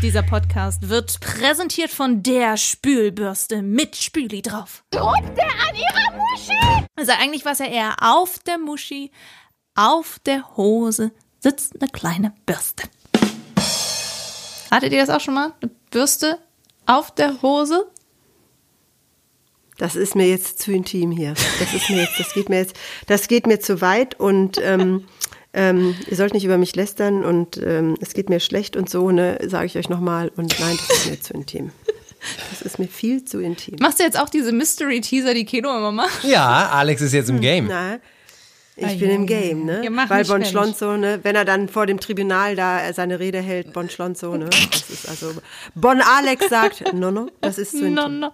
Dieser Podcast wird präsentiert von der Spülbürste mit Spüli drauf. Drückt der an ihrer Muschi? Also eigentlich war es ja eher auf der Muschi, auf der Hose sitzt eine kleine Bürste. Hattet ihr das auch schon mal? Eine Bürste auf der Hose? Das ist mir jetzt zu intim hier. Das ist mir jetzt, das geht mir jetzt, das geht mir zu weit und ähm, ähm, ihr sollt nicht über mich lästern und ähm, es geht mir schlecht und so, ne, sage ich euch nochmal. Und nein, das ist mir zu intim. Das ist mir viel zu intim. Machst du jetzt auch diese Mystery-Teaser, die Keno immer macht? Ja, Alex ist jetzt im Game. Na, ich Ah, bin ja, im ja, Game, ja. ne? Macht Weil Bon. Schlonzo, ne, wenn er dann vor dem Tribunal da äh, seine Rede hält, Bon Schlonzo, ne? Das ist also Bon Alex sagt, no, no, das ist zu. No, no.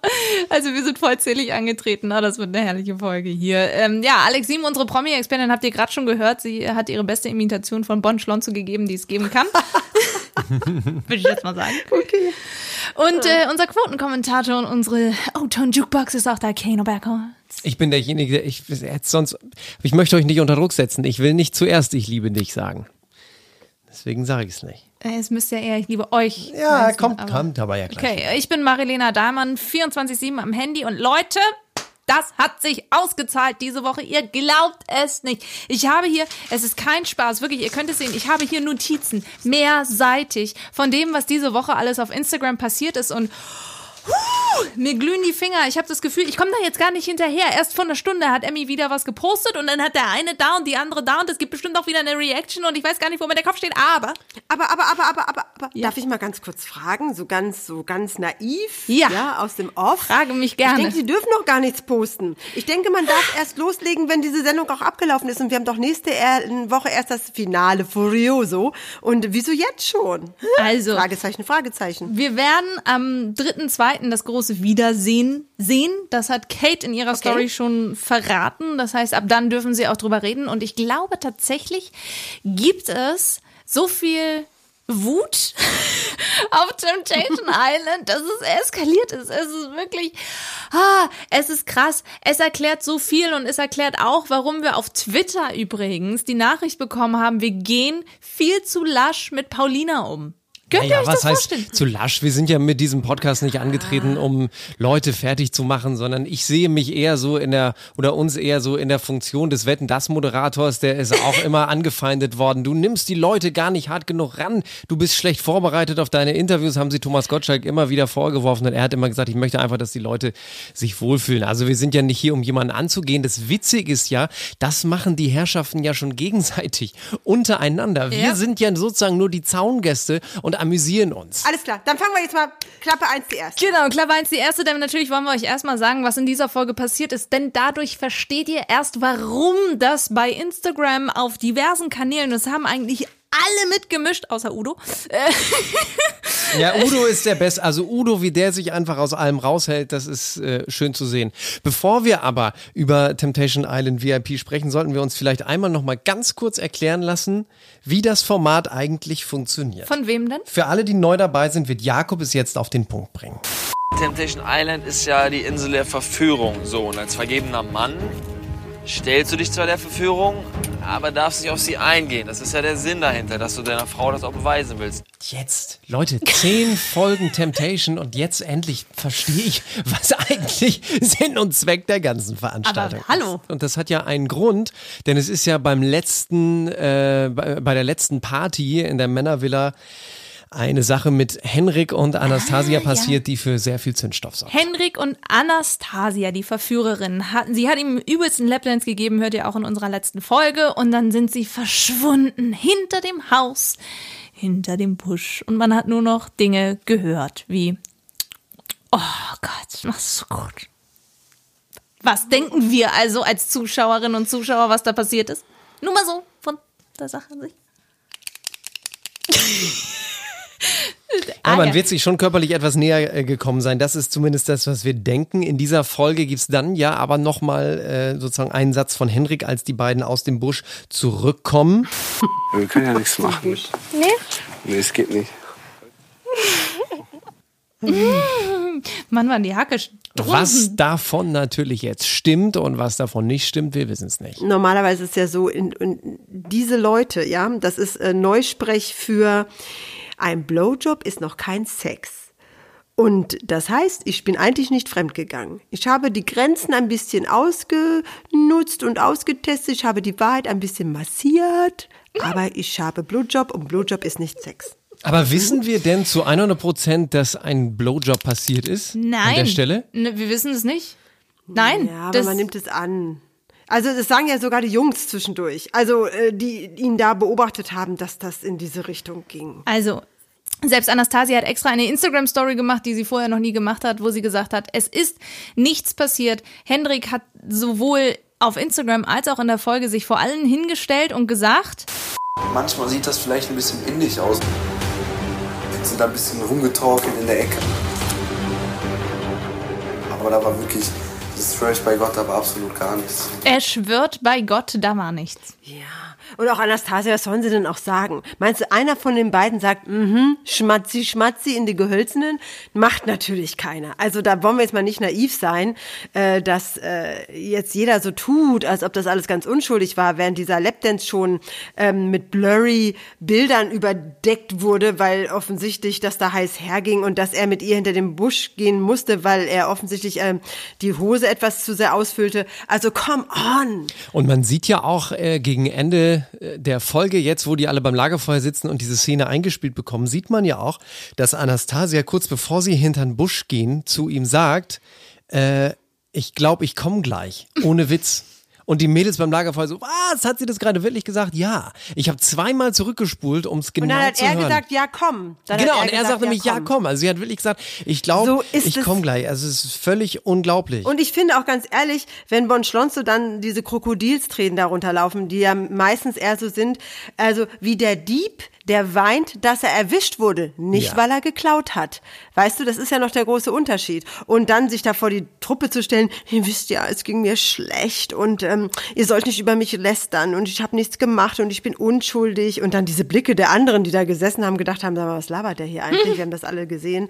Also wir sind vollzählig angetreten. Ah, das wird eine herrliche Folge hier. Ähm, ja, Alex Sieben, unsere Promi-Expertin, habt ihr gerade schon gehört. Sie hat ihre beste Imitation von Bon Schlonzo gegeben, die es geben kann. Würde ich jetzt mal sagen. Okay. Und äh, unser Quotenkommentator und unsere O-Ton-Jukebox ist auch da, Kano Bergholz. Ich bin derjenige, der ich jetzt sonst. Ich möchte euch nicht unter Druck setzen. Ich will nicht zuerst ich liebe dich sagen. Deswegen sage ich es nicht. Äh, Es müsste ja eher, ich liebe euch. Ja, heißen, kommt, aber- kommt, aber ja gleich. Okay, ich bin Marilena Dahlmann, 24-7 am Handy und Leute, das hat sich ausgezahlt diese Woche. Ihr glaubt es nicht. Ich habe hier, es ist kein Spaß, wirklich, ihr könnt es sehen, ich habe hier Notizen, mehrseitig, von dem, was diese Woche alles auf Instagram passiert ist und Huh, mir glühen die Finger. Ich habe das Gefühl, ich komme da jetzt gar nicht hinterher. Erst vor einer Stunde hat Emmy wieder was gepostet und dann hat der eine da und die andere da und es gibt bestimmt auch wieder eine Reaction und ich weiß gar nicht, wo mir der Kopf steht. Aber Aber, aber, aber, aber, aber, aber darf ich mal ganz kurz fragen, so ganz, so ganz naiv, Ja. aus dem Off? Frage mich gerne. Ich denke, Sie dürfen noch gar nichts posten. Ich denke, man darf erst loslegen, wenn diese Sendung auch abgelaufen ist. Und wir haben doch nächste Woche erst das Finale Furioso. Und wieso jetzt schon? Also- Fragezeichen, Fragezeichen. Wir werden am 3.2. das große Wiedersehen sehen. Das hat Kate in ihrer Story schon verraten. Das heißt, ab dann dürfen sie auch drüber reden. Und ich glaube tatsächlich gibt es so viel Wut auf Temptation Island, dass es eskaliert ist. Es ist wirklich, ah, es ist krass. Es erklärt so viel und es erklärt auch, warum wir auf Twitter übrigens die Nachricht bekommen haben, wir gehen viel zu lasch mit Paulina um. Könnt ihr Naja, euch was das heißt vorstellen? zu lasch? Wir sind ja mit diesem Podcast nicht angetreten, um Leute fertig zu machen, sondern ich sehe mich eher so in der oder uns eher so in der Funktion des Wetten das Moderators, der ist auch immer angefeindet worden. Du nimmst die Leute gar nicht hart genug ran. Du bist schlecht vorbereitet auf deine Interviews, haben sie Thomas Gottschalk immer wieder vorgeworfen und er hat immer gesagt, ich möchte einfach, dass die Leute sich wohlfühlen. Also wir sind ja nicht hier, um jemanden anzugehen. Das Witzige ist ja, das machen die Herrschaften ja schon gegenseitig untereinander. Wir Ja. sind ja sozusagen nur die Zaungäste und amüsieren uns. Alles klar, dann fangen wir jetzt mal Klappe 1 die erste. Genau, Klappe 1 die erste, denn natürlich wollen wir euch erstmal sagen, was in dieser Folge passiert ist, denn dadurch versteht ihr erst, warum das bei Instagram auf diversen Kanälen, das haben eigentlich alle mitgemischt, außer Udo, äh, Ja, Udo ist der Beste. Also Udo, wie der sich einfach aus allem raushält, das ist äh, schön zu sehen. Bevor wir aber über Temptation Island VIP sprechen, sollten wir uns vielleicht einmal noch mal ganz kurz erklären lassen, wie das Format eigentlich funktioniert. von wem denn? Für alle, die neu dabei sind, wird Jakob es jetzt auf den Punkt bringen. Temptation Island ist ja die Insel der Verführung. So, und als vergebener Mann stellst du dich zwar der Verführung, aber darfst nicht auf sie eingehen. Das ist ja der Sinn dahinter, dass du deiner Frau das auch beweisen willst. Jetzt, Leute, zehn Folgen Temptation und jetzt endlich verstehe ich, was eigentlich Sinn und Zweck der ganzen Veranstaltung Aber hallo. ist. Und das hat ja einen Grund, denn es ist ja beim letzten, äh, bei, bei der letzten Party in der Männervilla eine Sache mit Henrik und Anastasia passiert, die für sehr viel Zündstoff sorgt. Henrik und Anastasia, die Verführerin, hatten, sie hat ihm übelsten Lapdance gegeben, hört ihr auch in unserer letzten Folge, und dann sind sie verschwunden hinter dem Haus, hinter dem Busch, und man hat nur noch Dinge gehört, wie, oh Gott, machst du so gut. Was denken wir also als Zuschauerinnen und Zuschauer, was da passiert ist? Nur mal so von der Sache an sich. Ja, man ja. wird sich schon körperlich etwas näher äh, gekommen sein. Das ist zumindest das, was wir denken. In dieser Folge gibt's dann ja aber nochmal äh, sozusagen einen Satz von Henrik, als die beiden aus dem Busch zurückkommen. Wir können ja nichts machen. Nee? Nee, es geht nicht. Mann, waren die Hacke Was davon natürlich jetzt stimmt und was davon nicht stimmt, wir wissen es nicht. Normalerweise ist es ja so, in, in diese Leute, ja, das ist äh, Neusprech für ein Blowjob ist noch kein Sex. Und das heißt, ich bin eigentlich nicht fremdgegangen. Ich habe die Grenzen ein bisschen ausgenutzt und ausgetestet. Ich habe die Wahrheit ein bisschen massiert. Aber ich habe Blowjob und Blowjob ist nicht Sex. Aber wissen wir denn zu 100 Prozent, dass ein Blowjob passiert ist? Nein. An der Stelle? Ne, wir wissen es nicht. Nein. Ja, aber das, man nimmt es an. Also das sagen ja sogar die Jungs zwischendurch. Also äh, die ihn da beobachtet haben, dass das in diese Richtung ging. also, selbst Anastasia hat extra eine Instagram-Story gemacht, die sie vorher noch nie gemacht hat, wo sie gesagt hat, es ist nichts passiert. Hendrik hat sowohl auf Instagram als auch in der Folge sich vor allen hingestellt und gesagt, Manchmal sieht das vielleicht ein bisschen windig aus. Wir sind da ein bisschen rumgetorkelt in der Ecke. Aber da war wirklich, schwöre ich bei Gott, da war absolut gar nichts. er schwört bei Gott, da war nichts. Ja. Und auch Anastasia, was sollen sie denn auch sagen? Meinst du, einer von den beiden sagt, mhm, schmatzi, schmatzi in die Gehölzenen? Macht natürlich keiner. Also da wollen wir jetzt mal nicht naiv sein, äh, dass äh, jetzt jeder so tut, als ob das alles ganz unschuldig war, während dieser Lapdance schon ähm, mit blurry Bildern überdeckt wurde, weil offensichtlich das da heiß herging und dass er mit ihr hinter dem Busch gehen musste, weil er offensichtlich ähm, die Hose etwas zu sehr ausfüllte. Also come on! Und man sieht ja auch äh, gegen Ende der Folge, jetzt wo die alle beim Lagerfeuer sitzen und diese Szene eingespielt bekommen, sieht man ja auch, dass Anastasia kurz bevor sie hinter den Busch gehen, zu ihm sagt, äh, ich glaube, ich komme gleich, ohne Witz. Und die Mädels beim Lagerfeuer so, was, hat sie das gerade wirklich gesagt? Ja. Ich habe zweimal zurückgespult, um es genau Und dann hat zu er hören. gesagt, ja komm. Dann hat Genau, und er gesagt, sagt nämlich, ja komm. Also sie hat wirklich gesagt, ich glaube, So ich komme gleich. Also es ist völlig unglaublich. Und ich finde auch ganz ehrlich, wenn Bon Schlonzo dann diese Krokodilstränen darunter laufen, die ja meistens eher so sind, also wie der Dieb, der weint, dass er erwischt wurde, nicht Ja. weil er geklaut hat. Weißt du, das ist ja noch der große Unterschied. Und dann sich da vor die Truppe zu stellen, ihr wisst ja, es ging mir schlecht und ähm, ihr sollt nicht über mich lästern und ich habe nichts gemacht und ich bin unschuldig. Und dann diese Blicke der anderen, die da gesessen haben, gedacht haben, sag mal, was labert der hier eigentlich? Wir haben das alle gesehen.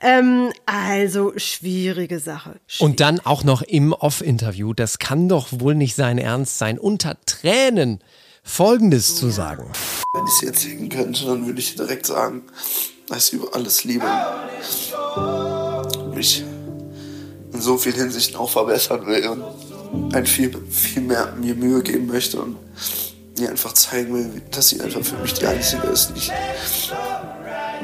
Ähm, also schwierige Sache. Und dann auch noch im Off-Interview, das kann doch wohl nicht sein Ernst sein, unter Tränen Folgendes zu sagen. Wenn ich es jetzt singen könnte, dann würde ich direkt sagen, dass ich über alles liebe. Mich in so vielen Hinsichten auch verbessern will und ein viel, viel mehr mir Mühe geben möchte und mir einfach zeigen will, dass sie einfach für mich die Einzige ist, die ich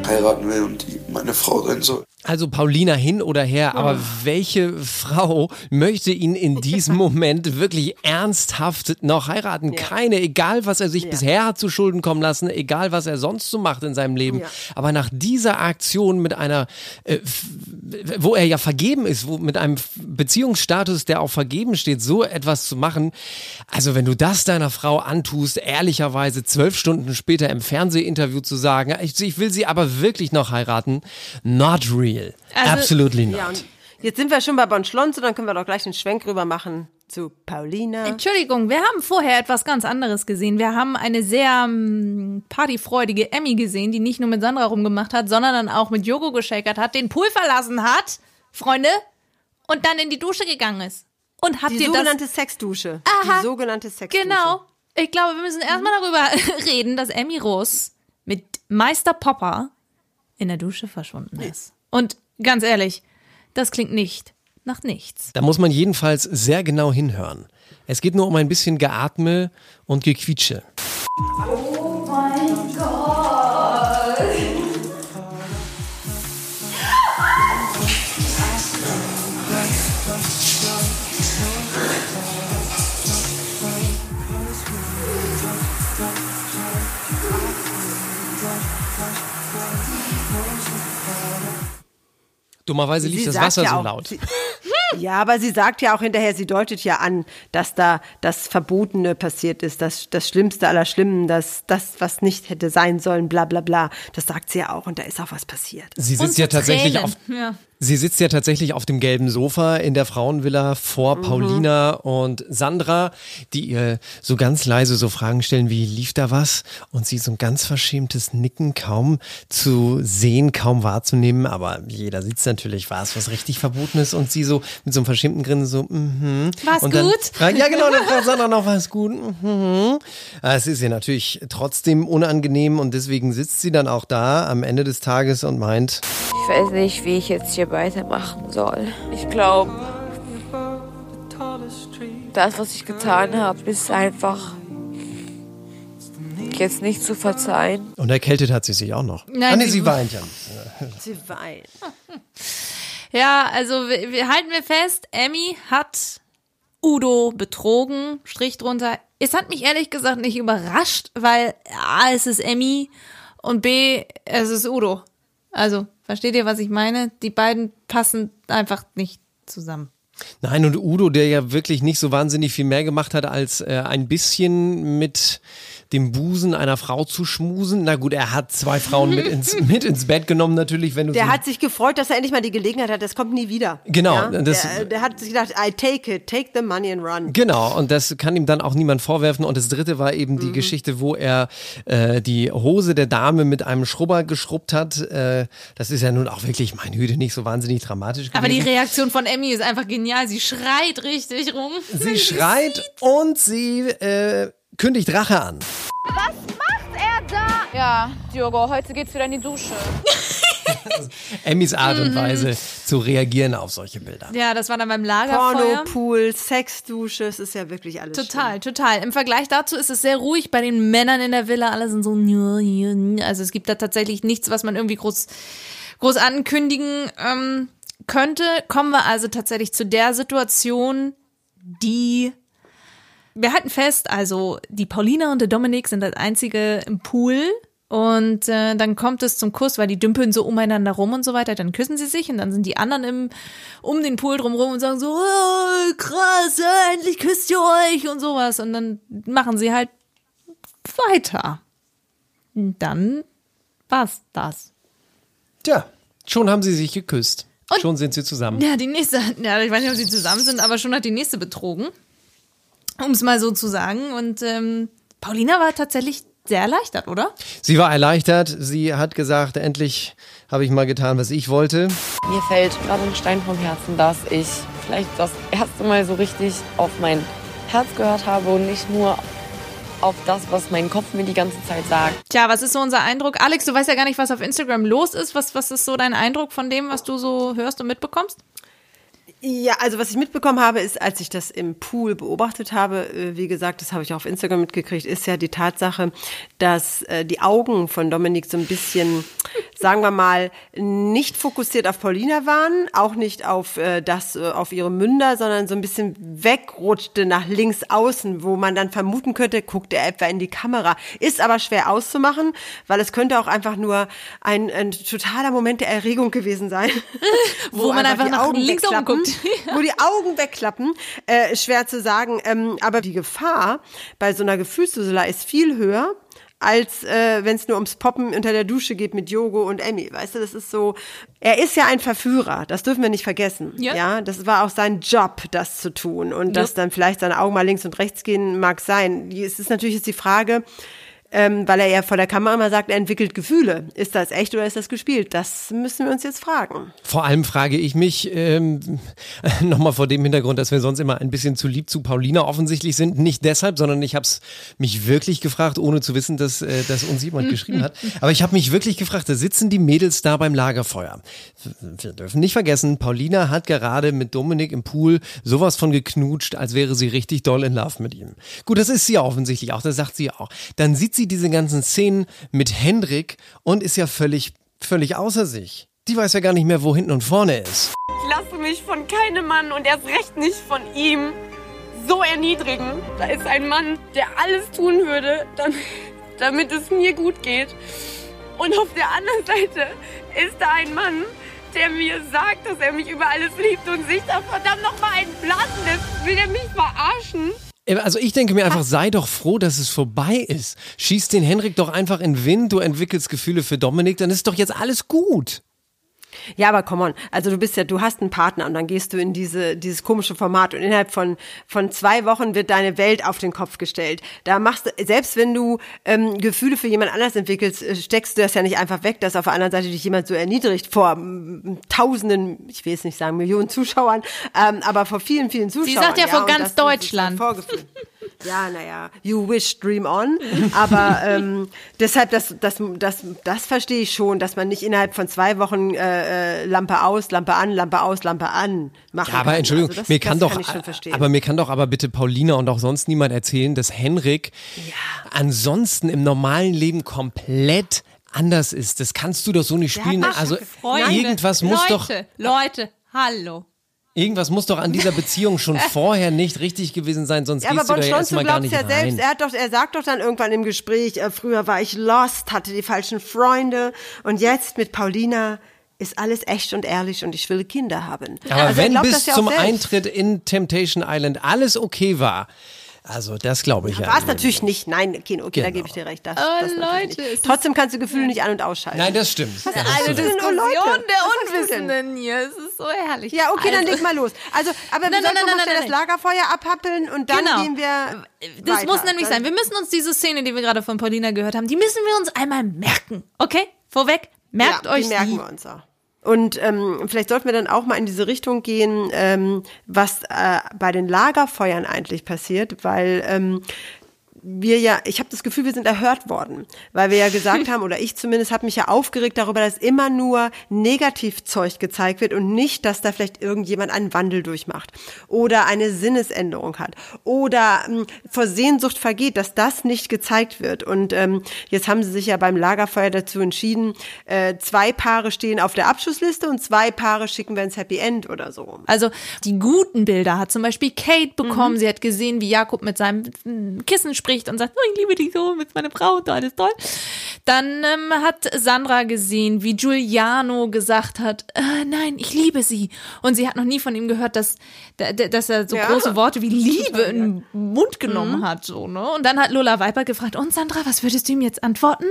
heiraten will und die meine Frau sein soll. Also Paulina hin oder her, aber welche Frau möchte ihn in diesem Moment wirklich ernsthaft noch heiraten? Keine, egal was er sich bisher hat zu Schulden kommen lassen, egal was er sonst so macht in seinem Leben. Ja. Aber nach dieser Aktion mit einer, äh, wo er ja vergeben ist, wo mit einem Beziehungsstatus, der auch vergeben steht, so etwas zu machen, also wenn du das deiner Frau antust, ehrlicherweise zwölf Stunden später im Fernsehinterview zu sagen, ich, ich will sie aber wirklich noch heiraten, not real. Also- Absolutely not. Ja, und jetzt sind wir schon bei Bon Schlonzo, dann können wir doch gleich einen Schwenk rüber machen zu Paulina. Entschuldigung, wir haben vorher etwas ganz anderes gesehen. Wir haben eine sehr ähm, partyfreudige Emmy gesehen, die nicht nur mit Sandra rumgemacht hat, sondern dann auch mit Jogo geschakert hat, den Pool verlassen hat, Freunde, und dann in die Dusche gegangen ist. Und habt Die ihr das sogenannte Sexdusche. Aha. Die sogenannte Sexdusche. Genau. Ich glaube, wir müssen erstmal darüber reden, dass Emmy Rose mit Meister Popper in der Dusche verschwunden ist. Und ganz ehrlich, das klingt nicht nach nichts. Da muss man jedenfalls sehr genau hinhören. Es geht nur um ein bisschen Geatme und Gequietsche. Dummerweise lief Sie das Wasser ja so auch- laut. Sie, Ja, aber sie sagt ja auch hinterher, sie deutet ja an, dass da das Verbotene passiert ist, das, das Schlimmste aller Schlimmen, das, das, was nicht hätte sein sollen, bla bla bla. Das sagt sie ja auch und da ist auch was passiert. Sie sitzt Und ja tatsächlich Tränen. auf, Ja. Sie sitzt ja tatsächlich auf dem gelben Sofa in der Frauenvilla vor Paulina und Sandra, die ihr so ganz leise so Fragen stellen wie, lief da was? Und sie so ein ganz verschämtes Nicken kaum zu sehen, kaum wahrzunehmen. Aber jeder sieht natürlich, war es was richtig Verbotenes? Und sie so mit so einem verschämten Grinsen so, mhm. War's und dann gut? Fragt, ja, genau, dann fragt Sandra noch, war es gut? Mhm. Es ist ihr natürlich trotzdem unangenehm und deswegen sitzt sie dann auch da am Ende des Tages und meint, Ich weiß nicht, wie ich jetzt hier weitermachen soll. Ich glaube, das, was ich getan habe, ist einfach jetzt nicht zu verzeihen. Und erkältet hat sie sich auch noch. Nein, ah, nee, sie- sie weint ja. Sie weint. Ja, also wir, wir halten wir fest, Emmy hat Udo betrogen, Strich drunter. Es hat mich ehrlich gesagt nicht überrascht, weil A, es ist Emmy und B, es ist Udo. Also, versteht ihr, was ich meine? Die beiden passen einfach nicht zusammen. Nein, und Udo, der ja wirklich nicht so wahnsinnig viel mehr gemacht hat, als äh, ein bisschen mit dem Busen einer Frau zu schmusen. Na gut, er hat zwei Frauen mit ins, mit ins Bett genommen, natürlich, wenn du Der so hat sich gefreut, dass er endlich mal die Gelegenheit hat. Das kommt nie wieder. Genau, Ja? das- der, der hat sich gedacht, I take it, take the money and run. Genau, und das kann ihm dann auch niemand vorwerfen. Und das dritte war eben Mhm. die Geschichte, wo er äh, die Hose der Dame mit einem Schrubber geschrubbt hat. Äh, das ist ja nun auch wirklich, meine Güte, nicht so wahnsinnig dramatisch gewesen. Aber die Reaktion von Emmy ist einfach genial. Sie schreit richtig rum. sie schreit und sie äh, kündigt Rache an. Ja, Diogo, heute geht's wieder in die Dusche. Emmys Art Mhm. und Weise zu reagieren auf solche Bilder. Ja, das war dann beim Lagerfeuer. Porno, Pool, Sexdusche, es ist ja wirklich alles Total, total. Im Vergleich dazu ist es sehr ruhig bei den Männern in der Villa. Alle sind so, also es gibt da tatsächlich nichts, was man irgendwie groß, groß ankündigen ähm, könnte. Kommen wir also tatsächlich zu der Situation, die wir halten fest, also die Paulina und der Dominik sind das einzige im Pool. Und äh, dann kommt es zum Kuss, weil die dümpeln so umeinander rum und so weiter. Dann küssen sie sich und dann sind die anderen im, um den Pool drumrum und sagen so, oh, krass, endlich küsst ihr euch und sowas. Und dann machen sie halt weiter. Und dann war's das. Tja, schon haben sie sich geküsst. Und- schon sind sie zusammen. Ja, die nächste, ja, ich weiß nicht, ob sie zusammen sind, aber schon hat die nächste betrogen. Um es mal so zu sagen. Und ähm, Paulina war tatsächlich sehr erleichtert, oder? Sie war erleichtert. Sie hat gesagt, endlich habe ich mal getan, was ich wollte. Mir fällt gerade ein Stein vom Herzen, dass ich vielleicht das erste Mal so richtig auf mein Herz gehört habe und nicht nur auf das, was mein Kopf mir die ganze Zeit sagt. Tja, was ist so unser Eindruck? Alex, du weißt ja gar nicht, was auf Instagram los ist. Was, was ist so dein Eindruck von dem, was du so hörst und mitbekommst? Ja, also was ich mitbekommen habe, ist, als ich das im Pool beobachtet habe, äh, wie gesagt, das habe ich auch auf Instagram mitgekriegt, ist ja die Tatsache, dass äh, die Augen von Dominik so ein bisschen, sagen wir mal, nicht fokussiert auf Paulina waren, auch nicht auf äh, das, auf ihre Münder, sondern so ein bisschen wegrutschte nach links außen, wo man dann vermuten könnte, guckt er etwa in die Kamera. Ist aber schwer auszumachen, weil es könnte auch einfach nur ein, ein totaler Moment der Erregung gewesen sein. Wo man einfach die nach Augen links oben guckt. wo die Augen wegklappen. Äh, schwer zu sagen. Ähm, aber die Gefahr bei so einer Gefühlsdusela ist viel höher als äh, wenn es nur ums Poppen unter der Dusche geht mit Jogo und Emmy. Weißt du, das ist so. Er ist ja ein Verführer, das dürfen wir nicht vergessen. Ja. Ja, das war auch sein Job, das zu tun. Und dass dann vielleicht seine Augen mal links und rechts gehen, mag sein. Es ist natürlich jetzt die Frage, ähm, weil er ja vor der Kamera immer sagt, er entwickelt Gefühle. Ist das echt oder ist das gespielt? Das müssen wir uns jetzt fragen. Vor allem frage ich mich, ähm, nochmal vor dem Hintergrund, dass wir sonst immer ein bisschen zu lieb zu Paulina offensichtlich sind. Nicht deshalb, sondern ich habe es mich wirklich gefragt, ohne zu wissen, dass, äh, dass uns jemand geschrieben hat. Aber ich habe mich wirklich gefragt, da sitzen die Mädels da beim Lagerfeuer. Wir dürfen nicht vergessen, Paulina hat gerade mit Dominik im Pool sowas von geknutscht, als wäre sie richtig doll in Love mit ihm. Gut, das ist sie ja offensichtlich auch, das sagt sie auch. Dann sieht sie diese ganzen Szenen mit Hendrik und ist ja völlig, völlig außer sich. Die weiß ja gar nicht mehr, wo hinten und vorne ist. Ich lasse mich von keinem Mann und erst recht nicht von ihm so erniedrigen. Da ist ein Mann, der alles tun würde, damit, damit es mir gut geht. Und auf der anderen Seite ist da ein Mann, der mir sagt, dass er mich über alles liebt und sich da verdammt nochmal einen blasen lässt. Will er mich verarschen? Äh, Also ich denke mir einfach, sei doch froh, dass es vorbei ist. Schieß den Henrik doch einfach in den Wind, du entwickelst Gefühle für Dominik, dann ist doch jetzt alles gut. Ja, aber come on. Also du bist ja, du hast einen Partner und dann gehst du in diese, dieses komische Format und innerhalb von, von zwei Wochen wird deine Welt auf den Kopf gestellt. Da machst du, selbst wenn du ähm, Gefühle für jemand anders entwickelst, äh, steckst du das ja nicht einfach weg, dass auf der anderen Seite dich jemand so erniedrigt vor tausenden, ich will jetzt nicht sagen Millionen Zuschauern, ähm, aber vor vielen, vielen Zuschauern. sagt ja vor und ganz Deutschland. Ja, naja, you wish, dream on. Aber ähm, deshalb, das, das, das, das verstehe ich schon, dass man nicht innerhalb von zwei Wochen äh, äh, Lampe aus, Lampe an, Lampe aus, Lampe an machen Ja, aber kann. Entschuldigung, Also das, mir kann das doch, kann ich schon verstehen. aber mir kann doch aber bitte Paulina und auch sonst niemand erzählen, dass Henrik ansonsten im normalen Leben komplett anders ist. Das kannst du doch so nicht spielen. Also Freunde, irgendwas muss doch, Leute, Leute, hallo. irgendwas muss doch an dieser Beziehung schon vorher nicht richtig gewesen sein, sonst ja, aber gehst du Bon da ja erstmal gar glaubt nicht ja selbst. rein. Er, hat doch, er sagt doch dann irgendwann im Gespräch, äh, früher war ich lost, hatte die falschen Freunde und jetzt mit Paulina ist alles echt und ehrlich und ich will Kinder haben. Aber Also wenn bis das ja zum selbst. Eintritt in Temptation Island alles okay war, also das glaube ich ja. War es natürlich nicht. Nein, okay, okay da Genau. gebe ich dir recht. Das, Oh, das Leute, ist- Trotzdem kannst du Gefühle nicht an- und ausschalten. Nein, das stimmt. Da hast du Eine Leute. Diskussion der? Unwissenden hier. Es ist so herrlich. Ja, okay, dann Also- leg mal los. Also, aber wir Nein, sollten nein, das Lagerfeuer abhappeln und dann Genau. gehen wir Das weiter. muss nämlich Dann- sein. Wir müssen uns diese Szene, die wir gerade von Paulina gehört haben, die müssen wir uns einmal merken. Okay? Vorweg, merkt ja, euch die merken die. wir uns auch. Und ähm, vielleicht sollten wir dann auch mal in diese Richtung gehen, ähm, was äh, bei den Lagerfeuern eigentlich passiert, weil ähm, wir ja, ich habe das Gefühl, wir sind erhört worden, weil wir ja gesagt haben, oder ich zumindest habe mich ja aufgeregt darüber, dass immer nur Negativzeug gezeigt wird und nicht, dass da vielleicht irgendjemand einen Wandel durchmacht oder eine Sinnesänderung hat oder ähm, vor Sehnsucht vergeht, dass das nicht gezeigt wird. Und ähm, jetzt haben sie sich ja beim Lagerfeuer dazu entschieden, äh, zwei Paare stehen auf der Abschlussliste und zwei Paare schicken wir ins Happy End oder so. Also die guten Bilder hat zum Beispiel Kate Mhm. bekommen. Sie hat gesehen, wie Jakob mit seinem Kissen spricht und sagt, oh, ich liebe dich so, mit meiner Frau und alles toll. Dann ähm, hat Sandra gesehen, wie Giuliano gesagt hat, äh, nein, ich liebe sie. Und sie hat noch nie von ihm gehört, dass, da- da- dass er so Ja. große Worte wie Liebe in den Mund genommen Mhm. hat. So, ne? Und dann hat Lola Viper gefragt, und Sandra, was würdest du ihm jetzt antworten?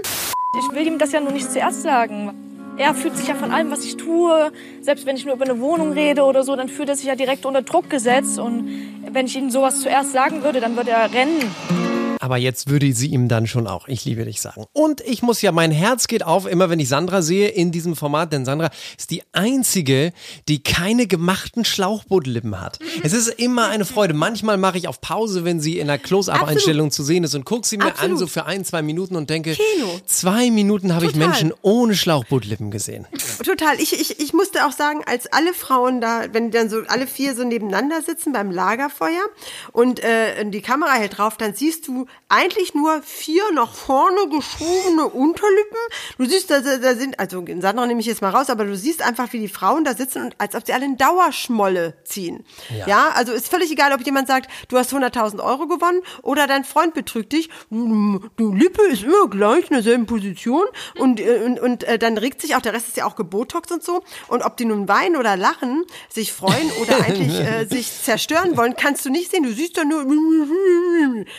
Ich will ihm das ja nur nicht zuerst sagen. Er fühlt sich ja von allem, was ich tue, selbst wenn ich nur über eine Wohnung rede oder so, dann fühlt er sich ja direkt unter Druck gesetzt. Und wenn ich ihm sowas zuerst sagen würde, dann würde er rennen. Aber jetzt würde sie ihm dann schon auch Ich liebe dich sagen. Und ich muss ja, mein Herz geht auf, immer wenn ich Sandra sehe in diesem Format, denn Sandra ist die einzige, die keine gemachten Schlauchbootlippen hat. Es ist immer eine Freude. Manchmal mache ich auf Pause, wenn sie in einer Close-Up-Einstellung zu sehen ist und gucke sie mir an, Absolut. so für ein, zwei Minuten und denke, Kino. zwei Minuten habe ich. Menschen ohne Schlauchbootlippen gesehen. Total. Ich, ich, ich musste auch sagen, als alle Frauen da, wenn dann so alle vier so nebeneinander sitzen beim Lagerfeuer und äh, die Kamera hält drauf, dann siehst du eigentlich nur vier nach vorne geschobene Unterlippen. Du siehst, da, da sind, also Sandra nehme ich jetzt mal raus, aber du siehst einfach, wie die Frauen da sitzen und als ob sie alle in Dauerschmolle ziehen. Ja, also ist völlig egal, ob jemand sagt, du hast 100.000 Euro gewonnen oder dein Freund betrügt dich. Die Lippe ist immer gleich in derselben Position und, äh, und, und äh, dann regt sich auch, der Rest ist ja auch gebotox und so. Und ob die nun weinen oder lachen, sich freuen oder eigentlich äh, sich zerstören wollen, kannst du nicht sehen. Du siehst da nur.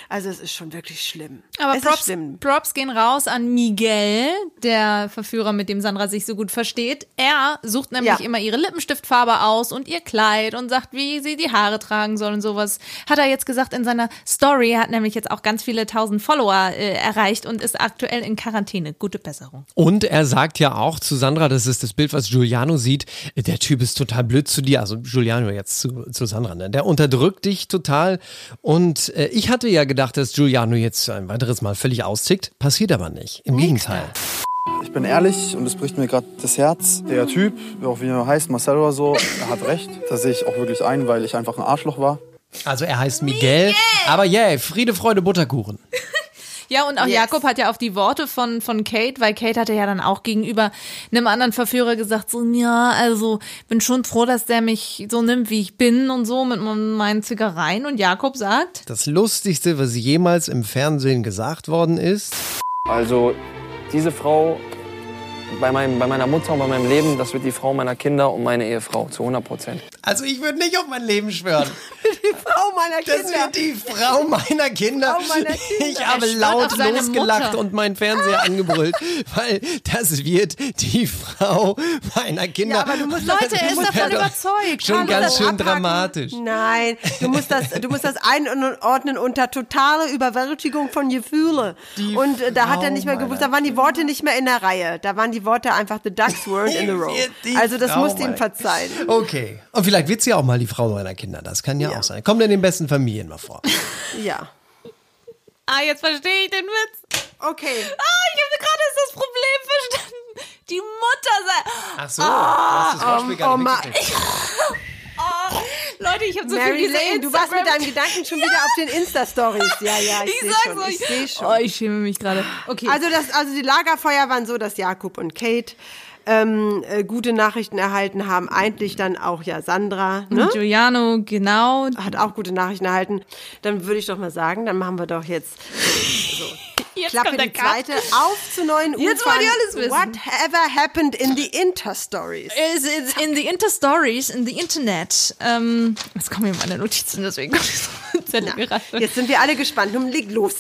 Also es ist schon wirklich schlimm. Aber es Props, schlimm. Props gehen raus an Miguel, der Verführer, mit dem Sandra sich so gut versteht. Er sucht nämlich Ja. immer ihre Lippenstiftfarbe aus und ihr Kleid und sagt, wie sie die Haare tragen soll und sowas. Hat er jetzt gesagt in seiner Story. Er hat nämlich jetzt auch ganz viele tausend Follower äh, erreicht und ist aktuell in Quarantäne. Gute Besserung. Und er sagt ja auch zu Sandra, das ist das Bild, was Giuliano sieht, der Typ ist total blöd zu dir, also Giuliano jetzt zu, zu Sandra, ne? der unterdrückt dich total. Und äh, ich hatte ja gedacht, dass Giuliano jetzt ein weiteres Mal völlig austickt, passiert aber nicht. Im Gegenteil. Ich bin ehrlich und es bricht mir gerade das Herz. Der Typ, auch wie er heißt, Marcel oder so, er hat recht. Da sehe ich auch wirklich ein, weil ich einfach ein Arschloch war. Also er heißt Miguel, aber yeah, Friede, Freude, Butterkuchen. Ja, und auch Yes. Jakob hat ja auf die Worte von, von Kate, weil Kate hatte ja dann auch gegenüber einem anderen Verführer gesagt, so, ja, also bin schon froh, dass der mich so nimmt, wie ich bin und so mit meinen Zickereien. Und Jakob sagt, Das Lustigste, was jemals im Fernsehen gesagt worden ist. Also diese Frau bei, meinem, bei meiner Mutter und bei meinem Leben, das wird die Frau meiner Kinder und meine Ehefrau zu 100 Prozent. Also ich würde nicht auf mein Leben schwören. Die Frau meiner Das Kinder. wird die Frau meiner Kinder. Frau meiner Kinder. Ich habe laut losgelacht Mutter. und meinen Fernseher angebrüllt, weil das wird die Frau meiner Kinder. Ja, aber du musst Leute, er ist Das davon überzeugt. Schon Hallo. ganz schön abhaken. dramatisch. Nein, du musst das, du musst das einordnen unter totale Überwältigung von Gefühle. Die Und äh, da hat er nicht mehr gewusst, da waren die Worte nicht mehr in der Reihe. Da waren die Worte einfach the ducks weren't in the row. Also das Frau musst du ihm verzeihen. Okay. Und vielleicht wird sie auch mal die Frau meiner Kinder. Das kann ja, Ja. auch sein. Kommt in den besten Familien mal vor. Ja. Ah, jetzt verstehe ich den Witz. Okay. Ah, ich habe gerade das Problem verstanden. Die Mutter sei. Ach so. hast das Wortspiel oh mitgekriegt. Oh, Leute, ich habe so Mary viel gesehen. Lane, du warst mit deinem Gedanken schon wieder auf den Insta-Stories. Ja, ja, ich, Ich sehe schon. euch. Ich sehe schon. Oh, ich schäme mich gerade. Okay. Also, das, also die Lagerfeuer waren so, dass Jakob und Kate ähm, äh, gute Nachrichten erhalten haben. Eigentlich dann auch ja Sandra. Ne? Giuliano, genau. hat auch gute Nachrichten erhalten. Dann würde ich doch mal sagen, dann machen wir doch jetzt Jetzt Klappe kommt der die zweite auf zu neuen Jetzt Ufern. wollt ihr alles wissen. Whatever happened in the Inter-Stories? Is it in the Inter-Stories, in the Internet. Ähm, jetzt kommen hier meine Notizen, deswegen komme ich so. Jetzt sind wir alle gespannt. Nun leg los.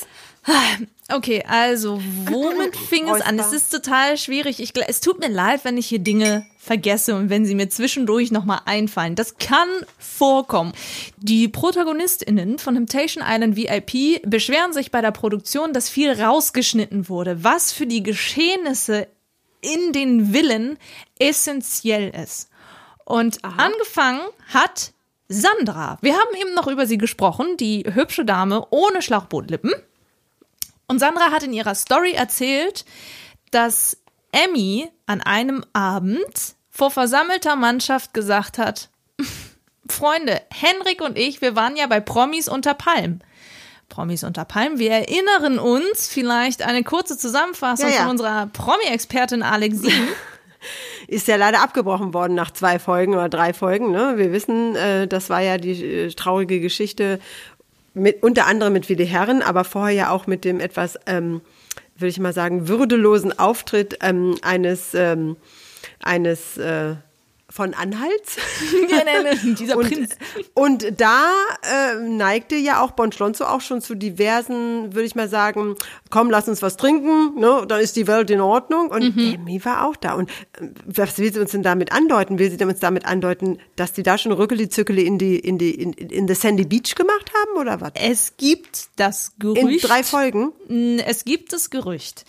Okay, also womit fing es an? Es ist total schwierig. Ich, es tut mir leid, wenn ich hier Dinge vergesse und wenn sie mir zwischendurch nochmal einfallen. Das kann vorkommen. Die ProtagonistInnen von Temptation Island VIP beschweren sich bei der Produktion, dass viel rausgeschnitten wurde, was für die Geschehnisse in den Villen essentiell ist. Und angefangen hat Sandra. Wir haben eben noch über sie gesprochen, die hübsche Dame ohne Schlauchbootlippen. Und Sandra hat in ihrer Story erzählt, dass Emmy an einem Abend vor versammelter Mannschaft gesagt hat, Freunde, Henrik und ich, wir waren ja bei Promis unter Palm. Promis unter Palm. Wir erinnern uns vielleicht eine kurze Zusammenfassung Ja, ja. von unserer Promi-Expertin Alexine. Ist ja leider abgebrochen worden nach zwei Folgen oder drei Folgen. Ne? Wir wissen, äh, das war ja die äh, traurige Geschichte mit, unter anderem mit Willi Herren, aber vorher ja auch mit dem etwas, ähm, würde ich mal sagen, würdelosen Auftritt ähm, eines, ähm, eines äh, von Anhalts. Dieser und, Prinz. und da äh, neigte ja auch Bon Schlonzo auch schon zu diversen, würde ich mal sagen, komm, lass uns was trinken, ne, dann ist die Welt in Ordnung. Und Mhm. Emmy war auch da. Und äh, was will sie uns denn damit andeuten? Will sie uns damit andeuten, dass die da schon Rückeli-Zückeli in die, in die, in, in the Sandy Beach gemacht haben oder was? Es gibt das In Gerücht. drei Folgen? Es gibt das Gerücht,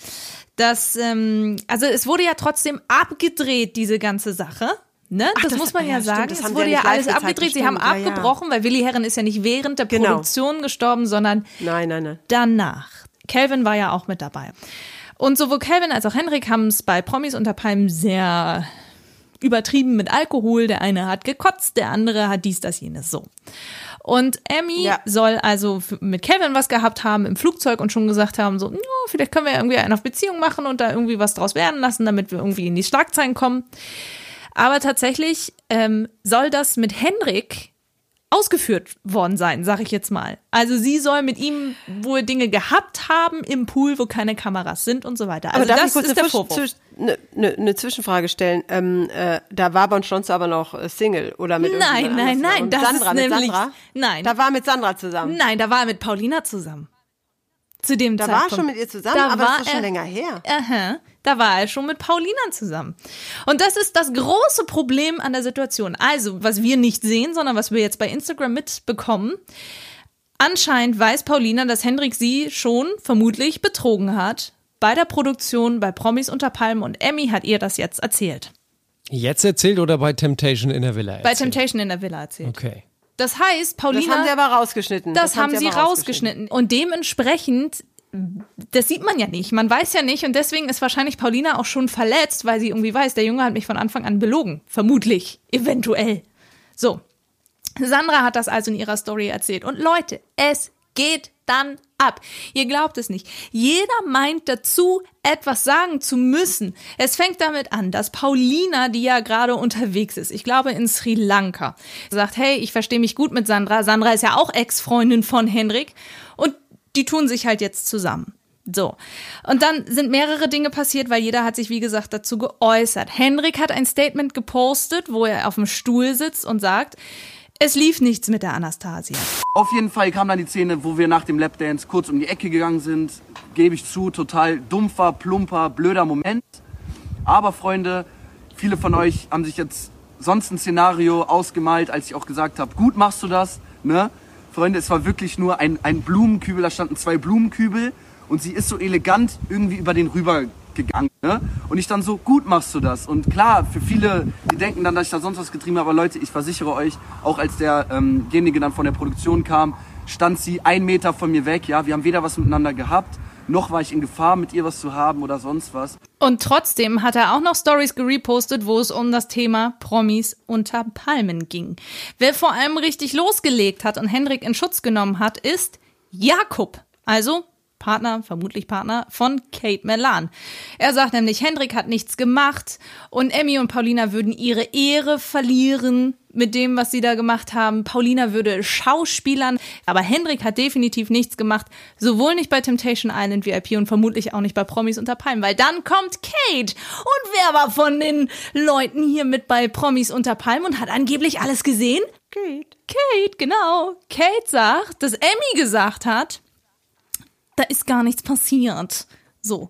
dass, ähm, also es wurde ja trotzdem abgedreht, diese ganze Sache. Ne? Ach, das, das- muss man ah ja, ja, stimmt, sagen. das es wurde ja alles abgedreht. das Sie haben stimmt, abgebrochen, weil Willi Herren ist ja nicht während der Genau. Produktion gestorben, sondern Nein, nein, nein. danach. Calvin war ja auch mit dabei. Und sowohl Calvin als auch Henrik haben es bei Promis unter Palmen sehr übertrieben mit Alkohol. Der eine hat gekotzt, der andere hat dies, das, jenes so. Und Emmy Ja. soll also mit Kevin was gehabt haben im Flugzeug und schon gesagt haben, so, "Ja, vielleicht können wir irgendwie eine Beziehung machen und da irgendwie was draus werden lassen, damit wir irgendwie in die Schlagzeilen kommen. Aber tatsächlich ähm, soll das mit Henrik ausgeführt worden sein, sag ich jetzt mal. Also sie soll mit ihm wohl Dinge gehabt haben im Pool, wo keine Kameras sind und so weiter. Also Aber darf das ich kurz ist der eine, Vorwurf. Eine, eine, eine Zwischenfrage stellen? Ähm, äh, da war Bon aber noch äh, Single oder mit Nein, nein, nein, Und das Sandra, ist nämlich- Sandra? nein. Da war mit Sandra zusammen. Nein, da war er mit Paulina zusammen. Zu dem Da war Zeitpunkt. er schon mit ihr zusammen, Da aber war das ist schon er- länger her. Aha, da war er schon mit Paulina zusammen. Und das ist das große Problem an der Situation. Also, was wir nicht sehen, sondern was wir jetzt bei Instagram mitbekommen. Anscheinend weiß Paulina, dass Hendrik sie schon vermutlich betrogen hat. Bei der Produktion bei Promis unter Palmen und Emmy hat ihr das jetzt erzählt. Jetzt erzählt oder bei Temptation in der Villa Bei erzählt? Temptation in der Villa erzählt. Okay. Das heißt, Paulina. Das haben sie aber rausgeschnitten. Das, haben sie aber rausgeschnitten. Und dementsprechend, das sieht man ja nicht. Man weiß ja nicht. Und deswegen ist wahrscheinlich Paulina auch schon verletzt, weil sie irgendwie weiß, der Junge hat mich von Anfang an belogen. Vermutlich. Eventuell. So. Sandra hat das also in ihrer Story erzählt. Und Leute, es geht dann ab. Ihr glaubt es nicht. Jeder meint dazu, etwas sagen zu müssen. Es fängt damit an, dass Paulina, die ja gerade unterwegs ist, ich glaube in Sri Lanka, sagt, hey, ich verstehe mich gut mit Sandra. Sandra ist ja auch Ex-Freundin von Henrik. Und die tun sich halt jetzt zusammen. So. Und dann sind mehrere Dinge passiert, weil jeder hat sich, wie gesagt, dazu geäußert. Henrik hat ein Statement gepostet, wo er auf dem Stuhl sitzt und sagt, es lief nichts mit der Anastasia. Auf jeden Fall kam dann die Szene, wo wir nach dem Lapdance kurz um die Ecke gegangen sind. Gebe ich zu, total dumpfer, plumper, blöder Moment. Aber Freunde, viele von euch haben sich jetzt sonst ein Szenario ausgemalt, als ich auch gesagt habe, gut machst du das. Ne? Freunde, es war wirklich nur ein, ein Blumenkübel, da standen zwei Blumenkübel und sie ist so elegant irgendwie über den rüber gegangen. Ne? Und ich dann so, gut machst du das. Und klar, für viele, die denken dann, dass ich da sonst was getrieben habe, aber Leute, ich versichere euch, auch als derjenige dann von der Produktion kam, stand sie ein Meter von mir weg. Ja, wir haben weder was miteinander gehabt, noch war ich in Gefahr, mit ihr was zu haben oder sonst was. Und trotzdem hat er auch noch Stories gerepostet, wo es um das Thema Promis unter Palmen ging. Wer vor allem richtig losgelegt hat und Hendrik in Schutz genommen hat, ist Jakob. Also Partner, vermutlich Partner von Kate Melan. Er sagt nämlich, Hendrik hat nichts gemacht und Emmy und Paulina würden ihre Ehre verlieren mit dem, was sie da gemacht haben. Paulina würde Schauspielern, aber Hendrik hat definitiv nichts gemacht, sowohl nicht bei Temptation Island VIP und vermutlich auch nicht bei Promis unter Palmen, weil dann kommt Kate. Und wer war von den Leuten hier mit bei Promis unter Palmen und hat angeblich alles gesehen? Kate. Kate, genau. Kate sagt, dass Emmy gesagt hat, da ist gar nichts passiert. So.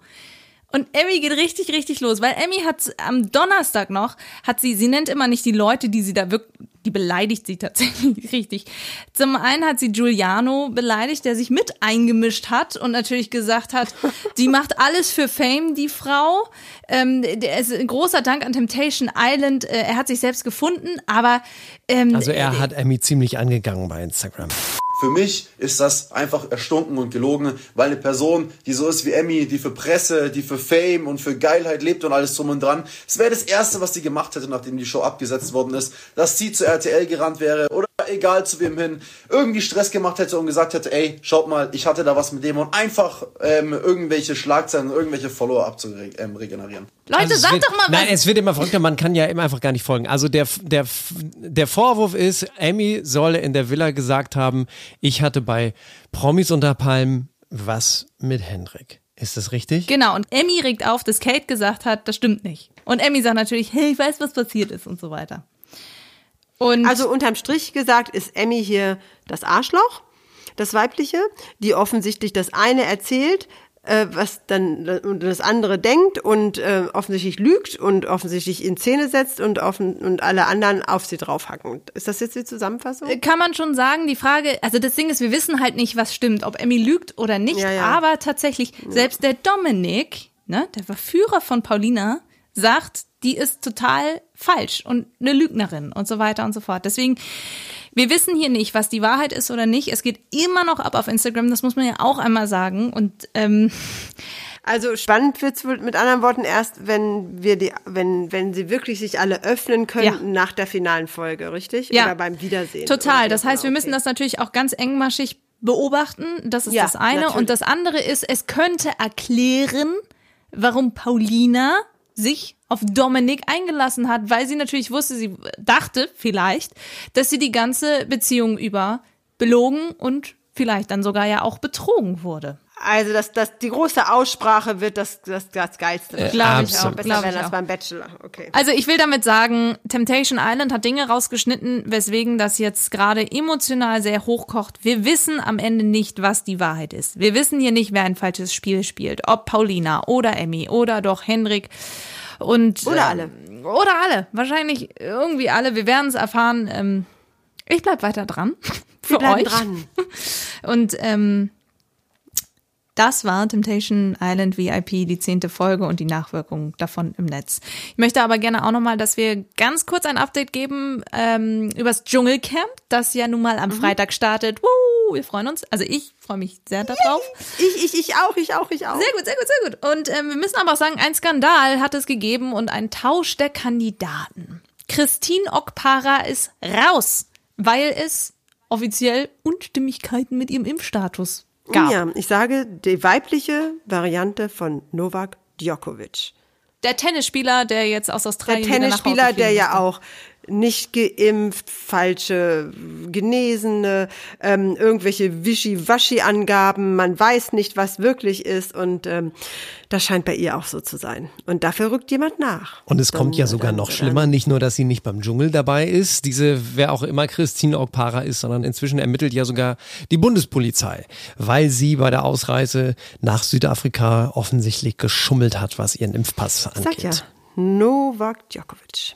Und Emmy geht richtig, richtig los, weil Emmy hat am Donnerstag noch, hat sie, sie nennt immer nicht die Leute, die sie da wirklich, die beleidigt sie tatsächlich richtig. Zum einen hat sie Giuliano beleidigt, der sich mit eingemischt hat und natürlich gesagt hat, die macht alles für Fame, die Frau. Ähm, der ist ein großer Dank an Temptation Island. Äh, er hat sich selbst gefunden, aber ähm, Also er hat Emmy ziemlich angegangen bei Instagram. Für mich ist das einfach erstunken und gelogen, weil eine Person, die so ist wie Emmy, die für Presse, die für Fame und für Geilheit lebt und alles drum und dran, es wäre das Erste, was sie gemacht hätte, nachdem die Show abgesetzt worden ist, dass sie zu RTL gerannt wäre oder egal zu wem hin, irgendwie Stress gemacht hätte und gesagt hätte, ey, schaut mal, ich hatte da was mit dem und einfach ähm, irgendwelche Schlagzeilen, irgendwelche Follower abzuregenerieren. Leute, Also es sag wird, doch mal Nein, was. es wird immer verrückter, man kann ja immer einfach gar nicht folgen. Also der, der, der Vorwurf ist, Emmy solle in der Villa gesagt haben, ich hatte bei Promis unter Palmen was mit Hendrik. Ist das richtig? Genau, und Emmy regt auf, dass Kate gesagt hat, das stimmt nicht. Und Emmy sagt natürlich, hey, ich weiß, was passiert ist und so weiter. Und Also unterm Strich gesagt ist Emmy hier das Arschloch, das weibliche, die offensichtlich das eine erzählt, äh, was dann das andere denkt und äh, offensichtlich lügt und offensichtlich in Szene setzt und offen und alle anderen auf sie draufhacken. Ist das jetzt die Zusammenfassung? kann man schon sagen, die Frage, also das Ding ist, wir wissen halt nicht, was stimmt, ob Emmy lügt oder nicht, Ja, ja. aber tatsächlich, selbst der Dominik, ne, der Verführer von Paulina, sagt, die ist total falsch und eine Lügnerin und so weiter und so fort. Deswegen, wir wissen hier nicht, was die Wahrheit ist oder nicht. Es geht immer noch ab auf Instagram, das muss man ja auch einmal sagen. Und ähm, Also spannend wird's wohl mit anderen Worten erst, wenn wir die, wenn, wenn sie wirklich sich alle öffnen könnten nach der finalen Folge, richtig? Ja. Oder beim Wiedersehen. Total. Das heißt, wir Okay. müssen das natürlich auch ganz engmaschig beobachten. Das ist Ja, das eine. natürlich. Und das andere ist, es könnte erklären, warum Paulina sich auf Dominik eingelassen hat, weil sie natürlich wusste, sie dachte vielleicht, dass sie die ganze Beziehung über belogen und vielleicht dann sogar ja auch betrogen wurde. Also das, das, die große Aussprache wird das, das, das Geilste. Äh, Glaub ich auch. Besser als auch. beim Bachelor. Okay. Also ich will damit sagen, Temptation Island hat Dinge rausgeschnitten, weswegen das jetzt gerade emotional sehr hochkocht. Wir wissen am Ende nicht, was die Wahrheit ist. Wir wissen hier nicht, wer ein falsches Spiel spielt. Ob Paulina oder Emmy oder doch Henrik. Und, Oder ähm, alle. Oder alle. Wahrscheinlich irgendwie alle. Wir werden es erfahren. Ähm, ich bleib weiter dran. Für Wir bleiben euch. dran. Und ähm, das war Temptation Island VIP, die zehnte Folge und die Nachwirkungen davon im Netz. Ich möchte aber gerne auch nochmal, dass wir ganz kurz ein Update geben ähm, übers Dschungelcamp, das ja nun mal am Freitag startet. Woo, wir freuen uns. Also ich freue mich sehr darauf. Ich, ich, ich auch, ich auch, ich auch. Sehr gut, sehr gut, sehr gut. Und ähm, wir müssen aber auch sagen, ein Skandal hat es gegeben und ein Tausch der Kandidaten. Christine Okpara ist raus, weil es offiziell Unstimmigkeiten mit ihrem Impfstatus gab. Ja, ich sage die weibliche Variante von Novak Djokovic. Der Tennisspieler, der jetzt aus Der Australien Hause Tennisspieler, der ja auch nicht geimpft, falsche Genesene, ähm, irgendwelche Wischi-Waschi-Angaben, man weiß nicht, was wirklich ist und ähm, das scheint bei ihr auch so zu sein. Und dafür rückt jemand nach. Und es kommt ja sogar noch schlimmer, nicht nur, dass sie nicht beim Dschungel dabei ist, diese, wer auch immer Christine Okpara ist, sondern inzwischen ermittelt ja sogar die Bundespolizei, weil sie bei der Ausreise nach Südafrika offensichtlich geschummelt hat, was ihren Impfpass Sag angeht. ja, Novak Djokovic.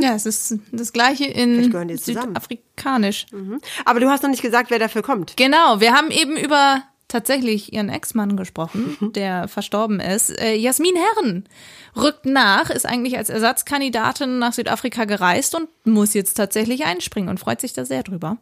Ja, es ist das gleiche in. Südafrikanisch. Aber du hast noch nicht gesagt, wer dafür kommt. Genau, wir haben eben über tatsächlich ihren Ex-Mann gesprochen, der verstorben ist. Äh, Jasmin Herren rückt nach, ist eigentlich als Ersatzkandidatin nach Südafrika gereist und muss jetzt tatsächlich einspringen und freut sich da sehr drüber.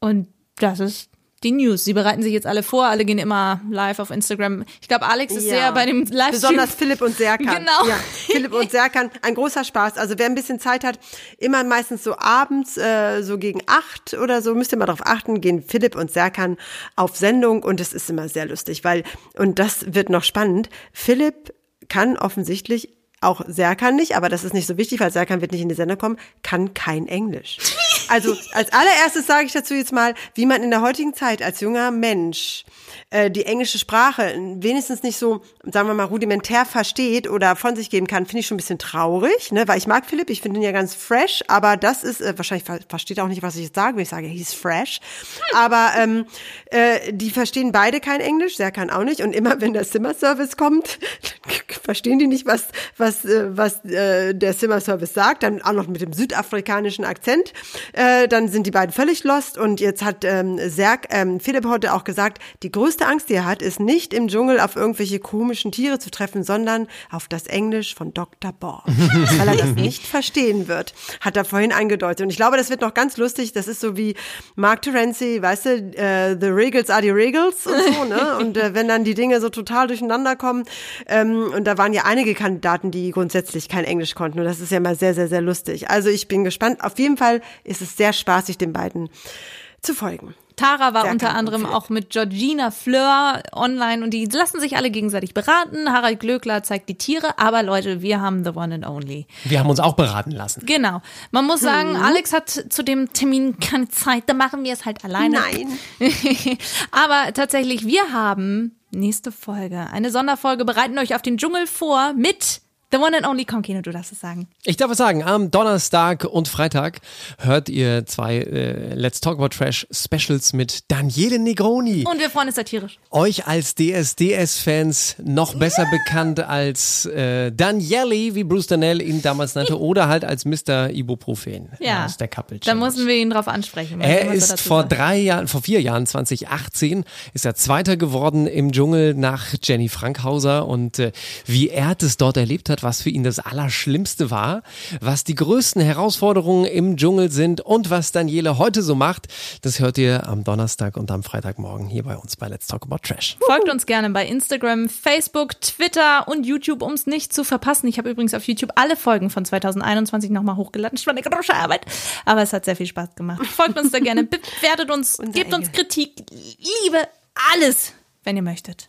Und das ist die News. Sie bereiten sich jetzt alle vor, alle gehen immer live auf Instagram. Ich glaube, Alex ist Ja. sehr bei dem Livestream. Besonders Philipp und Serkan. Genau. Ja, Philipp und Serkan, ein großer Spaß. Also wer ein bisschen Zeit hat, immer meistens so abends, äh, so gegen acht oder so, müsst ihr mal drauf achten, gehen Philipp und Serkan auf Sendung und es ist immer sehr lustig, weil, und das wird noch spannend, Philipp kann offensichtlich auch Serkan nicht, aber das ist nicht so wichtig, weil Serkan wird nicht in die Sendung kommen, kann kein Englisch. Also als allererstes sage ich dazu jetzt mal, wie man in der heutigen Zeit als junger Mensch äh, die englische Sprache wenigstens nicht so, sagen wir mal, rudimentär versteht oder von sich geben kann, finde ich schon ein bisschen traurig, ne? weil ich mag Philipp, ich finde ihn ja ganz fresh, aber das ist, äh, wahrscheinlich ver versteht er auch nicht, was ich jetzt sage, wenn ich sage, he's fresh, aber ähm, äh, die verstehen beide kein Englisch, Serkan auch nicht. Und immer wenn der Zimmerservice kommt, verstehen die nicht, was, was, äh, was äh, der Zimmerservice sagt, dann auch noch mit dem südafrikanischen Akzent, äh, dann sind die beiden völlig lost und jetzt hat ähm, Serk, ähm, Philipp heute auch gesagt, die größte Angst, die er hat, ist nicht im Dschungel auf irgendwelche komischen Tiere zu treffen, sondern auf das Englisch von Dr. Bohr, weil er das nicht verstehen wird, hat er vorhin angedeutet und ich glaube, das wird noch ganz lustig, das ist so wie Mark Terenzi, weißt du, äh, the Regals are the Regals und so, ne, und äh, wenn dann die Dinge so total durcheinander kommen ähm, und da waren ja einige Kandidaten, die grundsätzlich kein Englisch konnten und das ist ja mal sehr, sehr, sehr lustig. Also ich bin gespannt. Auf jeden Fall ist es sehr spaßig, den beiden zu folgen. Tara war Serkan unter anderem auch mit Georgina Fleur online und die lassen sich alle gegenseitig beraten. Harald Glöckler zeigt die Tiere, aber Leute, wir haben the one and only. Wir haben uns auch beraten lassen. Genau. Man muss sagen, Mhm. Alex hat zu dem Termin keine Zeit, da machen wir es halt alleine. Nein. aber tatsächlich, wir haben nächste Folge, eine Sonderfolge, bereiten euch auf den Dschungel vor mit the one and only Konkino, du darfst es sagen. Ich darf es sagen, am Donnerstag und Freitag hört ihr zwei äh, Let's Talk About Trash Specials mit Daniele Negroni. Und wir freuen uns satirisch. Euch als DSDS-Fans noch besser bekannt als äh, Daniele, wie Bruce Danell ihn damals nannte, oder halt als Mr. Ibuprofen Ja. aus der Couple Da müssen wir ihn drauf ansprechen. Er ist vor drei Jahren, vor vier Jahren, 2018, ist er Zweiter geworden im Dschungel nach Jenny Frankhauser und äh, wie er es dort erlebt hat, was für ihn das Allerschlimmste war, was die größten Herausforderungen im Dschungel sind und was Daniele heute so macht, das hört ihr am Donnerstag und am Freitagmorgen hier bei uns bei Let's Talk About Trash. Folgt uns gerne bei Instagram, Facebook, Twitter und YouTube, um es nicht zu verpassen. Ich habe übrigens auf YouTube alle Folgen von 2021 nochmal hochgeladen. Das war eine große Arbeit, aber es hat sehr viel Spaß gemacht. Folgt uns da gerne, bewertet uns, gebt uns Kritik, Liebe, alles, wenn ihr möchtet.